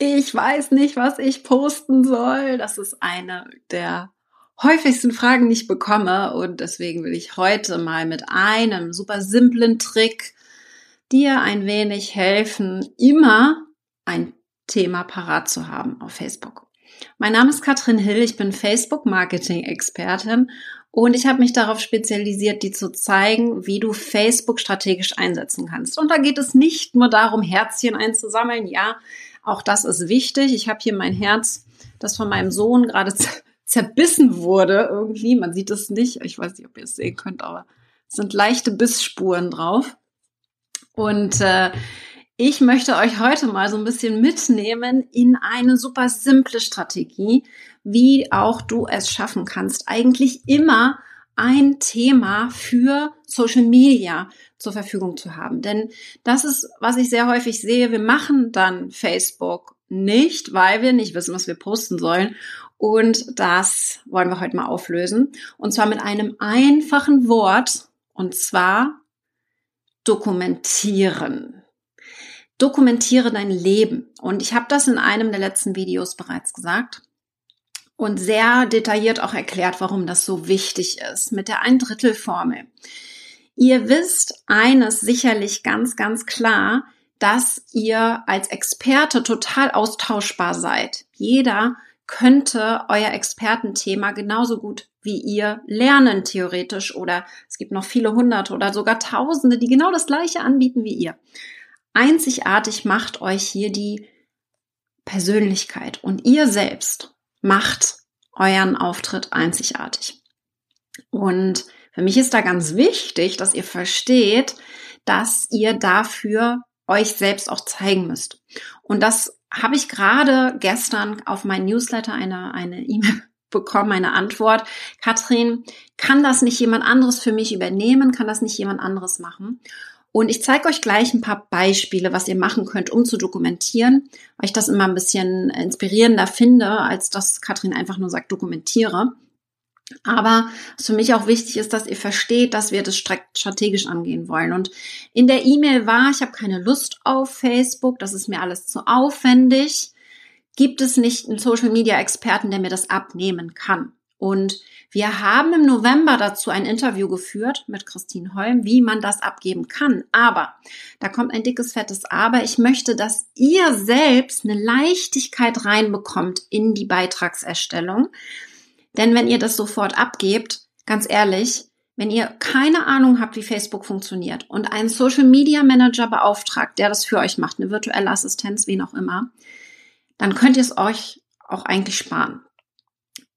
ich weiß nicht, was ich posten soll. Das ist eine der häufigsten Fragen, die ich bekomme. Und deswegen will ich heute mal mit einem super simplen Trick dir ein wenig helfen, immer ein Thema parat zu haben auf Facebook. Mein Name ist Katrin Hill, ich bin Facebook-Marketing-Expertin und ich habe mich darauf spezialisiert, dir zu zeigen, wie du Facebook strategisch einsetzen kannst. Und da geht es nicht nur darum, Herzchen einzusammeln. Ja, auch das ist wichtig. Ich habe hier mein Herz, das von meinem Sohn gerade zerbissen wurde irgendwie. Man sieht es nicht. Ich weiß nicht, ob ihr es sehen könnt, aber es sind leichte Bissspuren drauf. Und äh, ich möchte euch heute mal so ein bisschen mitnehmen in eine super simple Strategie, wie auch du es schaffen kannst, eigentlich immer ein Thema für Social Media zur Verfügung zu haben. Denn das ist, was ich sehr häufig sehe. Wir machen dann Facebook nicht, weil wir nicht wissen, was wir posten sollen. Und das wollen wir heute mal auflösen. Und zwar mit einem einfachen Wort. Und zwar dokumentieren. Dokumentiere dein Leben. Und ich habe das in einem der letzten Videos bereits gesagt und sehr detailliert auch erklärt, warum das so wichtig ist mit der Ein-Drittel-Formel. Ihr wisst eines sicherlich ganz, ganz klar, dass ihr als Experte total austauschbar seid. Jeder könnte euer Expertenthema genauso gut wie ihr lernen, theoretisch. Oder es gibt noch viele hunderte oder sogar tausende, die genau das gleiche anbieten wie ihr. Einzigartig macht euch hier die Persönlichkeit und ihr selbst macht euren Auftritt einzigartig. Und für mich ist da ganz wichtig, dass ihr versteht, dass ihr dafür euch selbst auch zeigen müsst. Und das habe ich gerade gestern auf mein Newsletter eine eine E-Mail bekommen, eine Antwort. Katrin, kann das nicht jemand anderes für mich übernehmen? Kann das nicht jemand anderes machen? Und ich zeige euch gleich ein paar Beispiele, was ihr machen könnt, um zu dokumentieren, weil ich das immer ein bisschen inspirierender finde, als dass Katrin einfach nur sagt, dokumentiere. Aber was für mich auch wichtig ist, dass ihr versteht, dass wir das strategisch angehen wollen. Und in der E-Mail war, ich habe keine Lust auf Facebook, das ist mir alles zu aufwendig. Gibt es nicht einen Social-Media-Experten, der mir das abnehmen kann? Und wir haben im November dazu ein Interview geführt mit Christine Holm, wie man das abgeben kann. Aber da kommt ein dickes, fettes Aber. Ich möchte, dass ihr selbst eine Leichtigkeit reinbekommt in die Beitragserstellung. Denn wenn ihr das sofort abgebt, ganz ehrlich, wenn ihr keine Ahnung habt, wie Facebook funktioniert und einen Social Media Manager beauftragt, der das für euch macht, eine virtuelle Assistenz, wen auch immer, dann könnt ihr es euch auch eigentlich sparen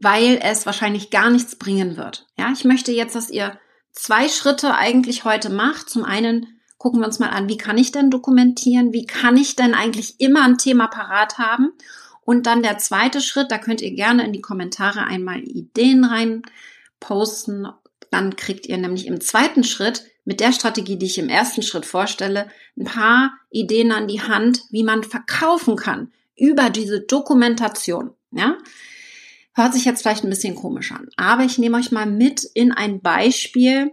weil es wahrscheinlich gar nichts bringen wird. Ja, ich möchte jetzt, dass ihr zwei Schritte eigentlich heute macht. Zum einen gucken wir uns mal an, wie kann ich denn dokumentieren? Wie kann ich denn eigentlich immer ein Thema parat haben? Und dann der zweite Schritt, da könnt ihr gerne in die Kommentare einmal Ideen rein posten. Dann kriegt ihr nämlich im zweiten Schritt mit der Strategie, die ich im ersten Schritt vorstelle, ein paar Ideen an die Hand, wie man verkaufen kann über diese Dokumentation. Ja, Hört sich jetzt vielleicht ein bisschen komisch an, aber ich nehme euch mal mit in ein Beispiel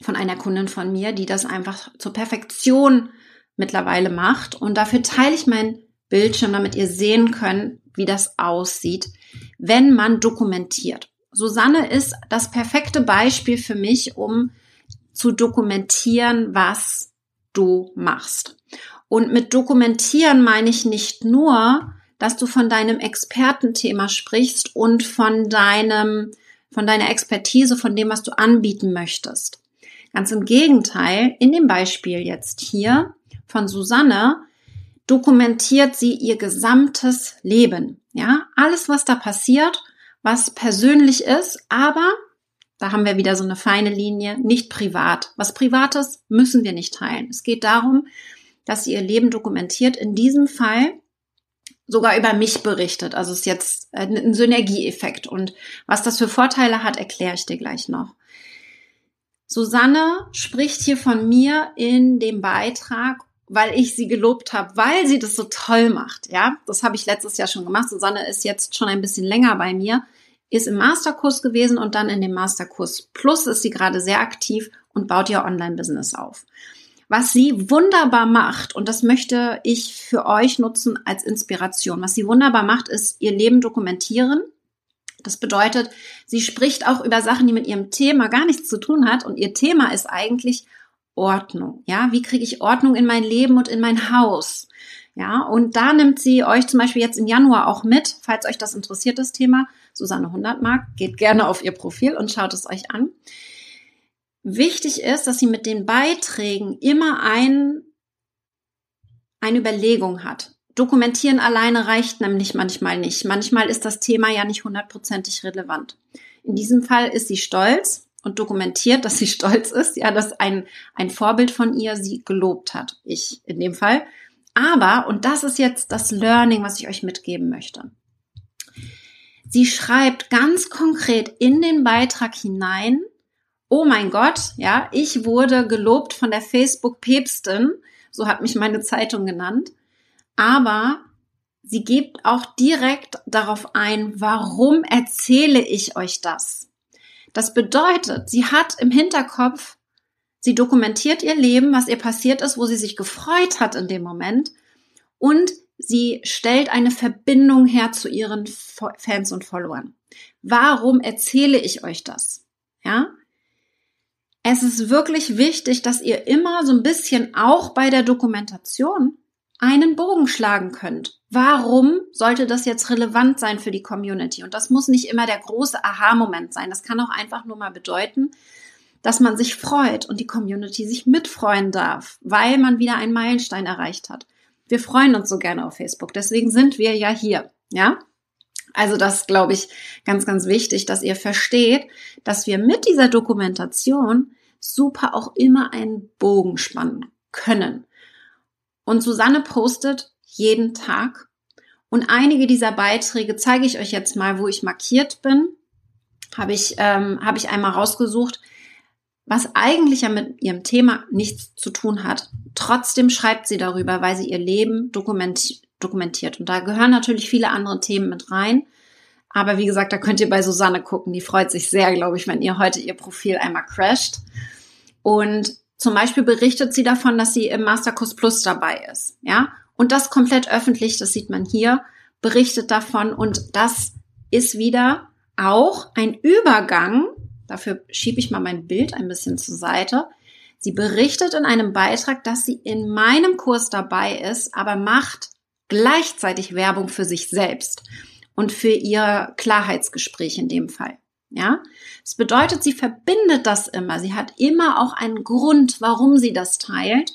von einer Kundin von mir, die das einfach zur Perfektion mittlerweile macht. Und dafür teile ich mein Bildschirm, damit ihr sehen könnt, wie das aussieht, wenn man dokumentiert. Susanne ist das perfekte Beispiel für mich, um zu dokumentieren, was du machst. Und mit dokumentieren meine ich nicht nur, dass du von deinem Expertenthema sprichst und von deinem, von deiner Expertise, von dem, was du anbieten möchtest. Ganz im Gegenteil, in dem Beispiel jetzt hier von Susanne dokumentiert sie ihr gesamtes Leben. Ja, alles, was da passiert, was persönlich ist, aber da haben wir wieder so eine feine Linie, nicht privat. Was Privates müssen wir nicht teilen. Es geht darum, dass sie ihr Leben dokumentiert. In diesem Fall sogar über mich berichtet. Also es ist jetzt ein Synergieeffekt. Und was das für Vorteile hat, erkläre ich dir gleich noch. Susanne spricht hier von mir in dem Beitrag, weil ich sie gelobt habe, weil sie das so toll macht. Ja, das habe ich letztes Jahr schon gemacht. Susanne ist jetzt schon ein bisschen länger bei mir, ist im Masterkurs gewesen und dann in dem Masterkurs Plus ist sie gerade sehr aktiv und baut ihr Online-Business auf. Was sie wunderbar macht, und das möchte ich für euch nutzen als Inspiration. Was sie wunderbar macht, ist ihr Leben dokumentieren. Das bedeutet, sie spricht auch über Sachen, die mit ihrem Thema gar nichts zu tun hat. Und ihr Thema ist eigentlich Ordnung. Ja, wie kriege ich Ordnung in mein Leben und in mein Haus? Ja, und da nimmt sie euch zum Beispiel jetzt im Januar auch mit, falls euch das interessiert, das Thema. Susanne 100 Mark, geht gerne auf ihr Profil und schaut es euch an. Wichtig ist, dass sie mit den Beiträgen immer ein, eine Überlegung hat. Dokumentieren alleine reicht nämlich manchmal nicht. Manchmal ist das Thema ja nicht hundertprozentig relevant. In diesem Fall ist sie stolz und dokumentiert, dass sie stolz ist, ja, dass ein, ein Vorbild von ihr sie gelobt hat. Ich in dem Fall. Aber, und das ist jetzt das Learning, was ich euch mitgeben möchte. Sie schreibt ganz konkret in den Beitrag hinein, oh mein Gott, ja, ich wurde gelobt von der Facebook-Päpstin, so hat mich meine Zeitung genannt, aber sie gibt auch direkt darauf ein, warum erzähle ich euch das? Das bedeutet, sie hat im Hinterkopf, sie dokumentiert ihr Leben, was ihr passiert ist, wo sie sich gefreut hat in dem Moment und sie stellt eine Verbindung her zu ihren Fans und Followern. Warum erzähle ich euch das? Ja? Es ist wirklich wichtig, dass ihr immer so ein bisschen auch bei der Dokumentation einen Bogen schlagen könnt. Warum sollte das jetzt relevant sein für die Community? Und das muss nicht immer der große Aha-Moment sein. Das kann auch einfach nur mal bedeuten, dass man sich freut und die Community sich mitfreuen darf, weil man wieder einen Meilenstein erreicht hat. Wir freuen uns so gerne auf Facebook. Deswegen sind wir ja hier. Ja? Also das glaube ich ganz, ganz wichtig, dass ihr versteht, dass wir mit dieser Dokumentation super auch immer einen Bogen spannen können. Und Susanne postet jeden Tag. Und einige dieser Beiträge zeige ich euch jetzt mal, wo ich markiert bin. Habe ich, ähm, habe ich einmal rausgesucht, was eigentlich ja mit ihrem Thema nichts zu tun hat. Trotzdem schreibt sie darüber, weil sie ihr Leben dokumentiert dokumentiert. Und da gehören natürlich viele andere Themen mit rein. Aber wie gesagt, da könnt ihr bei Susanne gucken. Die freut sich sehr, glaube ich, wenn ihr heute ihr Profil einmal crasht. Und zum Beispiel berichtet sie davon, dass sie im Masterkurs Plus dabei ist. Ja, und das komplett öffentlich, das sieht man hier, berichtet davon. Und das ist wieder auch ein Übergang. Dafür schiebe ich mal mein Bild ein bisschen zur Seite. Sie berichtet in einem Beitrag, dass sie in meinem Kurs dabei ist, aber macht gleichzeitig Werbung für sich selbst und für ihr Klarheitsgespräch in dem Fall. Ja, das bedeutet, sie verbindet das immer. Sie hat immer auch einen Grund, warum sie das teilt.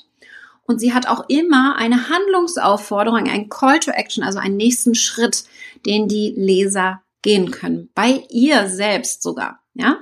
Und sie hat auch immer eine Handlungsaufforderung, ein Call to Action, also einen nächsten Schritt, den die Leser gehen können. Bei ihr selbst sogar. Ja,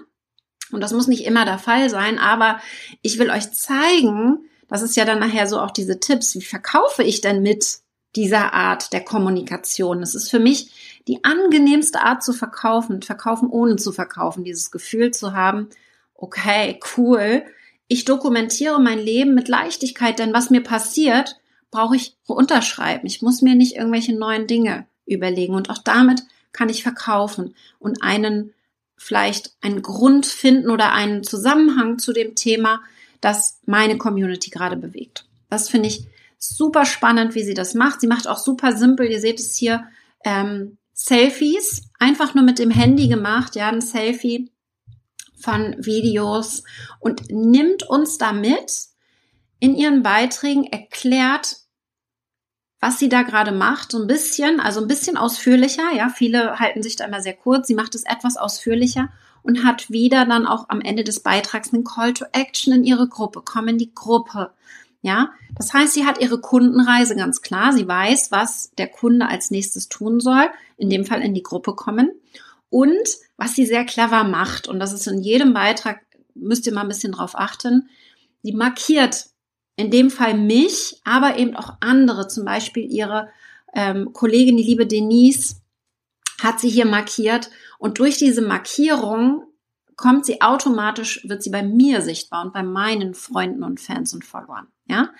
und das muss nicht immer der Fall sein, aber ich will euch zeigen, das ist ja dann nachher so auch diese Tipps, wie verkaufe ich denn mit dieser Art der Kommunikation. Es ist für mich die angenehmste Art zu verkaufen, verkaufen ohne zu verkaufen, dieses Gefühl zu haben, okay, cool, ich dokumentiere mein Leben mit Leichtigkeit, denn was mir passiert, brauche ich unterschreiben. Ich muss mir nicht irgendwelche neuen Dinge überlegen und auch damit kann ich verkaufen und einen vielleicht einen Grund finden oder einen Zusammenhang zu dem Thema, das meine Community gerade bewegt. Das finde ich Super spannend, wie sie das macht. Sie macht auch super simpel. Ihr seht es hier. Ähm, Selfies, einfach nur mit dem Handy gemacht, ja, ein Selfie von Videos und nimmt uns damit in ihren Beiträgen, erklärt, was sie da gerade macht, so ein bisschen, also ein bisschen ausführlicher, ja, viele halten sich da immer sehr kurz, sie macht es etwas ausführlicher und hat wieder dann auch am Ende des Beitrags einen Call to Action in ihre Gruppe, komm in die Gruppe, ja, das heißt, sie hat ihre Kundenreise ganz klar. Sie weiß, was der Kunde als nächstes tun soll, in dem Fall in die Gruppe kommen. Und was sie sehr clever macht, und das ist in jedem Beitrag, müsst ihr mal ein bisschen drauf achten, sie markiert in dem Fall mich, aber eben auch andere, zum Beispiel ihre ähm, Kollegin, die liebe Denise, hat sie hier markiert. Und durch diese Markierung kommt sie automatisch, wird sie bei mir sichtbar und bei meinen Freunden und Fans und Followern. Ja?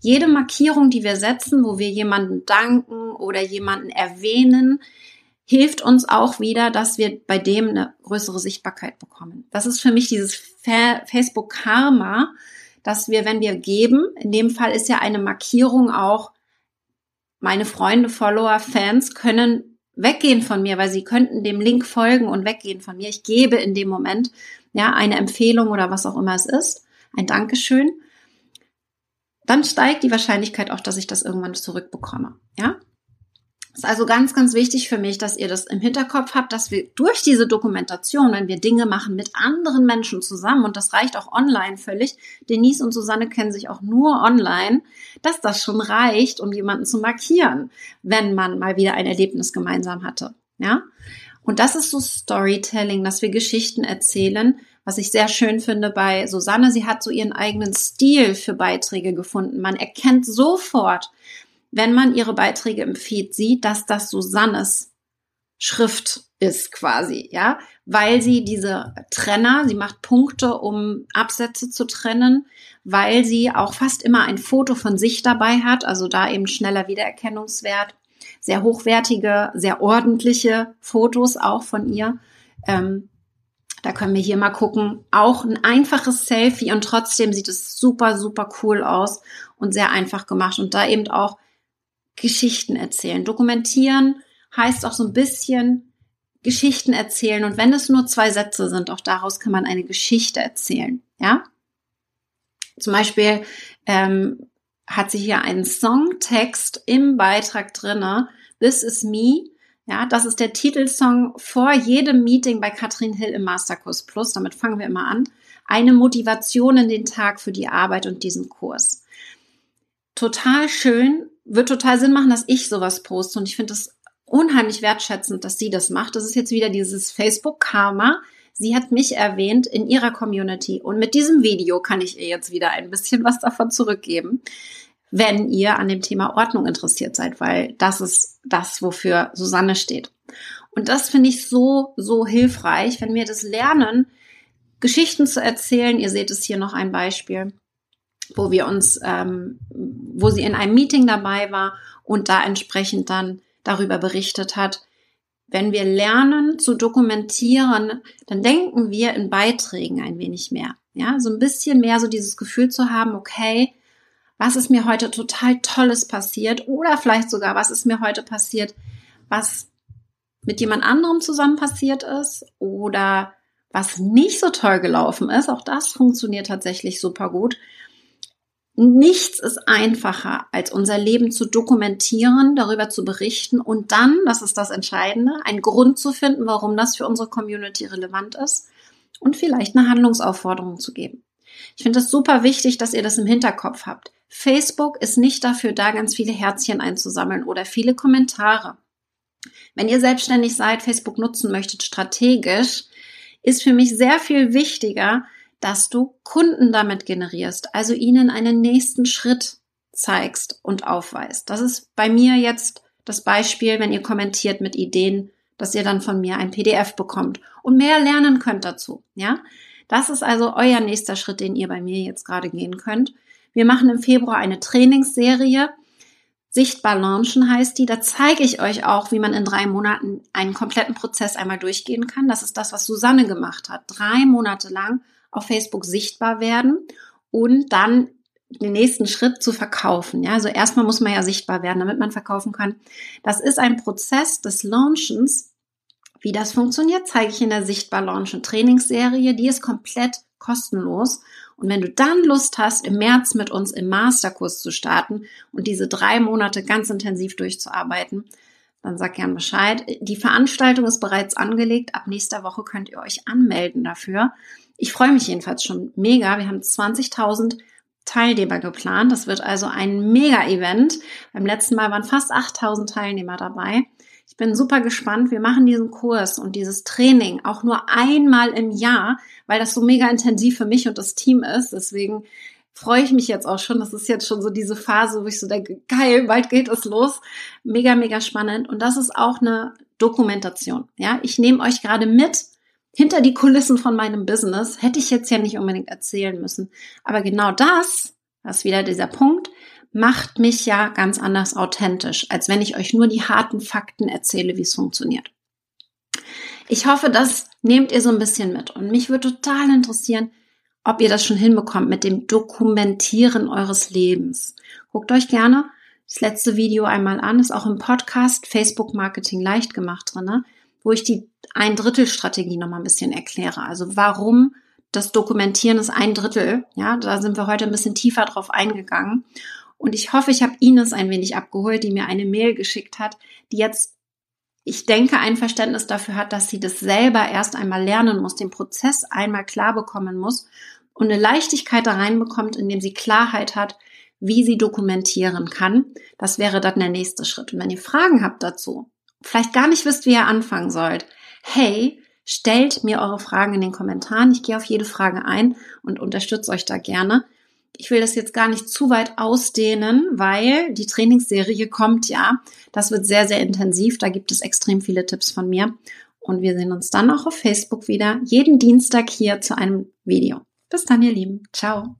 Jede Markierung, die wir setzen, wo wir jemanden danken oder jemanden erwähnen, hilft uns auch wieder, dass wir bei dem eine größere Sichtbarkeit bekommen. Das ist für mich dieses Facebook Karma, dass wir, wenn wir geben, in dem Fall ist ja eine Markierung auch, meine Freunde, Follower, Fans können weggehen von mir, weil sie könnten dem Link folgen und weggehen von mir. Ich gebe in dem Moment ja eine Empfehlung oder was auch immer es ist, ein Dankeschön. Dann steigt die Wahrscheinlichkeit auch, dass ich das irgendwann zurückbekomme. Ja, ist also ganz, ganz wichtig für mich, dass ihr das im Hinterkopf habt, dass wir durch diese Dokumentation, wenn wir Dinge machen mit anderen Menschen zusammen, und das reicht auch online völlig, Denise und Susanne kennen sich auch nur online, dass das schon reicht, um jemanden zu markieren, wenn man mal wieder ein Erlebnis gemeinsam hatte. Ja? Und das ist so Storytelling, dass wir Geschichten erzählen, was ich sehr schön finde bei Susanne. Sie hat so ihren eigenen Stil für Beiträge gefunden. Man erkennt sofort, wenn man ihre Beiträge im Feed sieht, dass das Susannes Schrift ist quasi, ja, weil sie diese Trenner, sie macht Punkte, um Absätze zu trennen, weil sie auch fast immer ein Foto von sich dabei hat, also da eben schneller Wiedererkennungswert, sehr hochwertige, sehr ordentliche Fotos auch von ihr. Ähm, da können wir hier mal gucken. Auch ein einfaches Selfie und trotzdem sieht es super, super cool aus und sehr einfach gemacht. Und da eben auch Geschichten erzählen. Dokumentieren heißt auch so ein bisschen Geschichten erzählen. Und wenn es nur zwei Sätze sind, auch daraus kann man eine Geschichte erzählen. Ja? Zum Beispiel ähm, hat sie hier einen Songtext im Beitrag drinne. This is me. Ja, das ist der Titelsong vor jedem Meeting bei Katrin Hill im Masterkurs Plus. Damit fangen wir immer an. Eine Motivation in den Tag für die Arbeit und diesen Kurs. Total schön, wird total Sinn machen, dass ich sowas poste. Und ich finde es unheimlich wertschätzend, dass sie das macht. Das ist jetzt wieder dieses Facebook-Karma. Sie hat mich erwähnt in ihrer Community. Und mit diesem Video kann ich ihr jetzt wieder ein bisschen was davon zurückgeben, wenn ihr an dem Thema Ordnung interessiert seid, weil das ist das, wofür Susanne steht. Und das finde ich so, so hilfreich, wenn wir das lernen, Geschichten zu erzählen. Ihr seht es hier noch ein Beispiel wo wir uns, ähm, wo sie in einem Meeting dabei war und da entsprechend dann darüber berichtet hat. Wenn wir lernen zu dokumentieren, dann denken wir in Beiträgen ein wenig mehr. Ja, so ein bisschen mehr so dieses Gefühl zu haben, okay, was ist mir heute total Tolles passiert oder vielleicht sogar, was ist mir heute passiert, was mit jemand anderem zusammen passiert ist oder was nicht so toll gelaufen ist. Auch das funktioniert tatsächlich super gut. Nichts ist einfacher, als unser Leben zu dokumentieren, darüber zu berichten und dann, das ist das Entscheidende, einen Grund zu finden, warum das für unsere Community relevant ist und vielleicht eine Handlungsaufforderung zu geben. Ich finde es super wichtig, dass ihr das im Hinterkopf habt. Facebook ist nicht dafür da, ganz viele Herzchen einzusammeln oder viele Kommentare. Wenn ihr selbstständig seid, Facebook nutzen möchtet, strategisch, ist für mich sehr viel wichtiger, dass du Kunden damit generierst, also ihnen einen nächsten Schritt zeigst und aufweist. Das ist bei mir jetzt das Beispiel, wenn ihr kommentiert mit Ideen, dass ihr dann von mir ein PDF bekommt und mehr lernen könnt dazu. Ja, das ist also euer nächster Schritt, den ihr bei mir jetzt gerade gehen könnt. Wir machen im Februar eine Trainingsserie. Sichtbar launchen heißt die. Da zeige ich euch auch, wie man in drei Monaten einen kompletten Prozess einmal durchgehen kann. Das ist das, was Susanne gemacht hat. Drei Monate lang auf Facebook sichtbar werden und dann den nächsten Schritt zu verkaufen. Ja, also erstmal muss man ja sichtbar werden, damit man verkaufen kann. Das ist ein Prozess des Launchens. Wie das funktioniert, zeige ich in der Sichtbar Launchen Trainingsserie. Die ist komplett kostenlos. Und wenn du dann Lust hast, im März mit uns im Masterkurs zu starten und diese drei Monate ganz intensiv durchzuarbeiten, dann sag gern Bescheid. Die Veranstaltung ist bereits angelegt. Ab nächster Woche könnt ihr euch anmelden dafür. Ich freue mich jedenfalls schon mega. Wir haben 20.000 Teilnehmer geplant. Das wird also ein Mega-Event. Beim letzten Mal waren fast 8.000 Teilnehmer dabei. Ich bin super gespannt. Wir machen diesen Kurs und dieses Training auch nur einmal im Jahr, weil das so mega intensiv für mich und das Team ist. Deswegen freue ich mich jetzt auch schon. Das ist jetzt schon so diese Phase, wo ich so denke, geil, bald geht es los. Mega, mega spannend. Und das ist auch eine Dokumentation. Ja, ich nehme euch gerade mit hinter die Kulissen von meinem Business. Hätte ich jetzt ja nicht unbedingt erzählen müssen. Aber genau das, das ist wieder dieser Punkt, macht mich ja ganz anders authentisch, als wenn ich euch nur die harten Fakten erzähle, wie es funktioniert. Ich hoffe, das nehmt ihr so ein bisschen mit. Und mich würde total interessieren, ob ihr das schon hinbekommt mit dem Dokumentieren eures Lebens. Guckt euch gerne das letzte Video einmal an, ist auch im Podcast Facebook Marketing leicht gemacht drin, wo ich die ein Drittel Strategie nochmal ein bisschen erkläre. Also warum das Dokumentieren ist ein Drittel. Ja, da sind wir heute ein bisschen tiefer drauf eingegangen. Und ich hoffe, ich habe Ines ein wenig abgeholt, die mir eine Mail geschickt hat, die jetzt, ich denke, ein Verständnis dafür hat, dass sie das selber erst einmal lernen muss, den Prozess einmal klar bekommen muss und eine Leichtigkeit da reinbekommt, indem sie Klarheit hat, wie sie dokumentieren kann. Das wäre dann der nächste Schritt. Und wenn ihr Fragen habt dazu, vielleicht gar nicht wisst, wie ihr anfangen sollt, hey, stellt mir eure Fragen in den Kommentaren. Ich gehe auf jede Frage ein und unterstütze euch da gerne. Ich will das jetzt gar nicht zu weit ausdehnen, weil die Trainingsserie kommt ja. Das wird sehr, sehr intensiv. Da gibt es extrem viele Tipps von mir. Und wir sehen uns dann auch auf Facebook wieder, jeden Dienstag hier zu einem Video. Bis dann, ihr Lieben. Ciao.